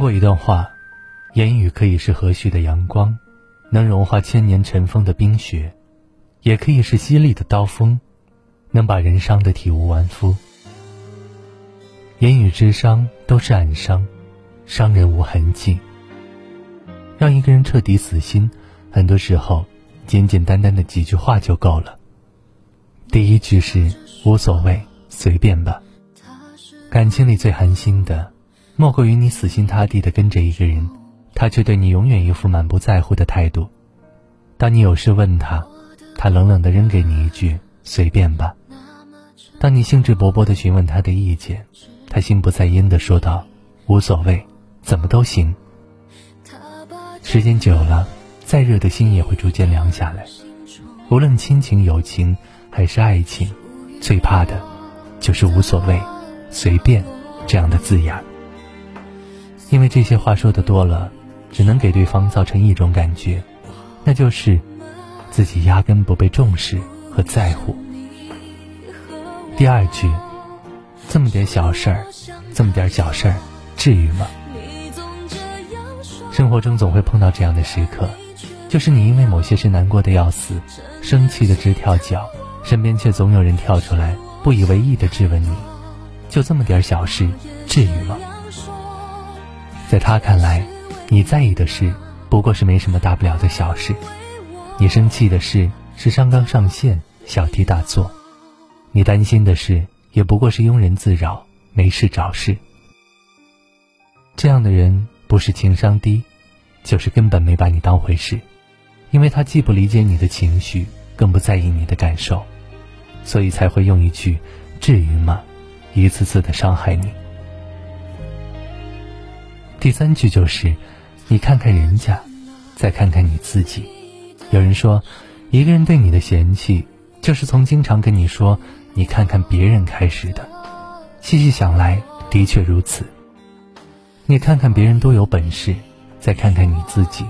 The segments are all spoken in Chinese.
过一段话：言语可以是和煦的阳光，能融化千年尘封的冰雪；也可以是犀利的刀锋，能把人伤得体无完肤。言语之伤都是暗伤，伤人无痕迹。让一个人彻底死心，很多时候，简简单单的几句话就够了。第一句是无所谓，随便吧。感情里最寒心的，莫过于你死心塌地的跟着一个人，他却对你永远一副满不在乎的态度。当你有事问他，他冷冷的扔给你一句随便吧。当你兴致勃勃的询问他的意见。他心不在焉的说道：“无所谓，怎么都行。”时间久了，再热的心也会逐渐凉下来。无论亲情、友情还是爱情，最怕的，就是无所谓、随便这样的字眼。因为这些话说的多了，只能给对方造成一种感觉，那就是自己压根不被重视和在乎。第二句。这么点小事儿，这么点小事儿，至于吗？生活中总会碰到这样的时刻，就是你因为某些事难过的要死，生气的直跳脚，身边却总有人跳出来，不以为意的质问你：就这么点小事，至于吗？在他看来，你在意的事不过是没什么大不了的小事，你生气的事是上纲上线、小题大做，你担心的事。也不过是庸人自扰，没事找事。这样的人不是情商低，就是根本没把你当回事，因为他既不理解你的情绪，更不在意你的感受，所以才会用一句“至于吗”，一次次的伤害你。第三句就是“你看看人家，再看看你自己”。有人说，一个人对你的嫌弃，就是从经常跟你说。你看看别人开始的，细细想来，的确如此。你看看别人多有本事，再看看你自己。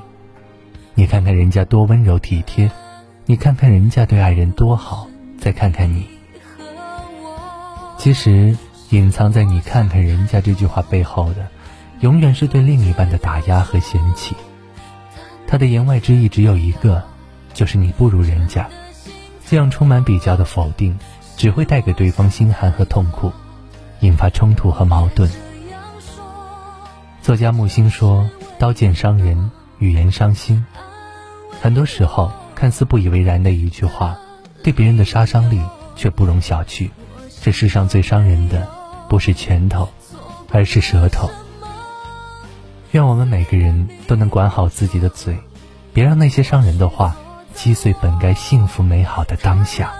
你看看人家多温柔体贴，你看看人家对爱人多好，再看看你。其实，隐藏在“你看看人家”这句话背后的，永远是对另一半的打压和嫌弃。他的言外之意只有一个，就是你不如人家。这样充满比较的否定。只会带给对方心寒和痛苦，引发冲突和矛盾。作家木心说：“刀剑伤人，语言伤心。”很多时候，看似不以为然的一句话，对别人的杀伤力却不容小觑。这世上最伤人的，不是拳头，而是舌头。愿我们每个人都能管好自己的嘴，别让那些伤人的话击碎本该幸福美好的当下。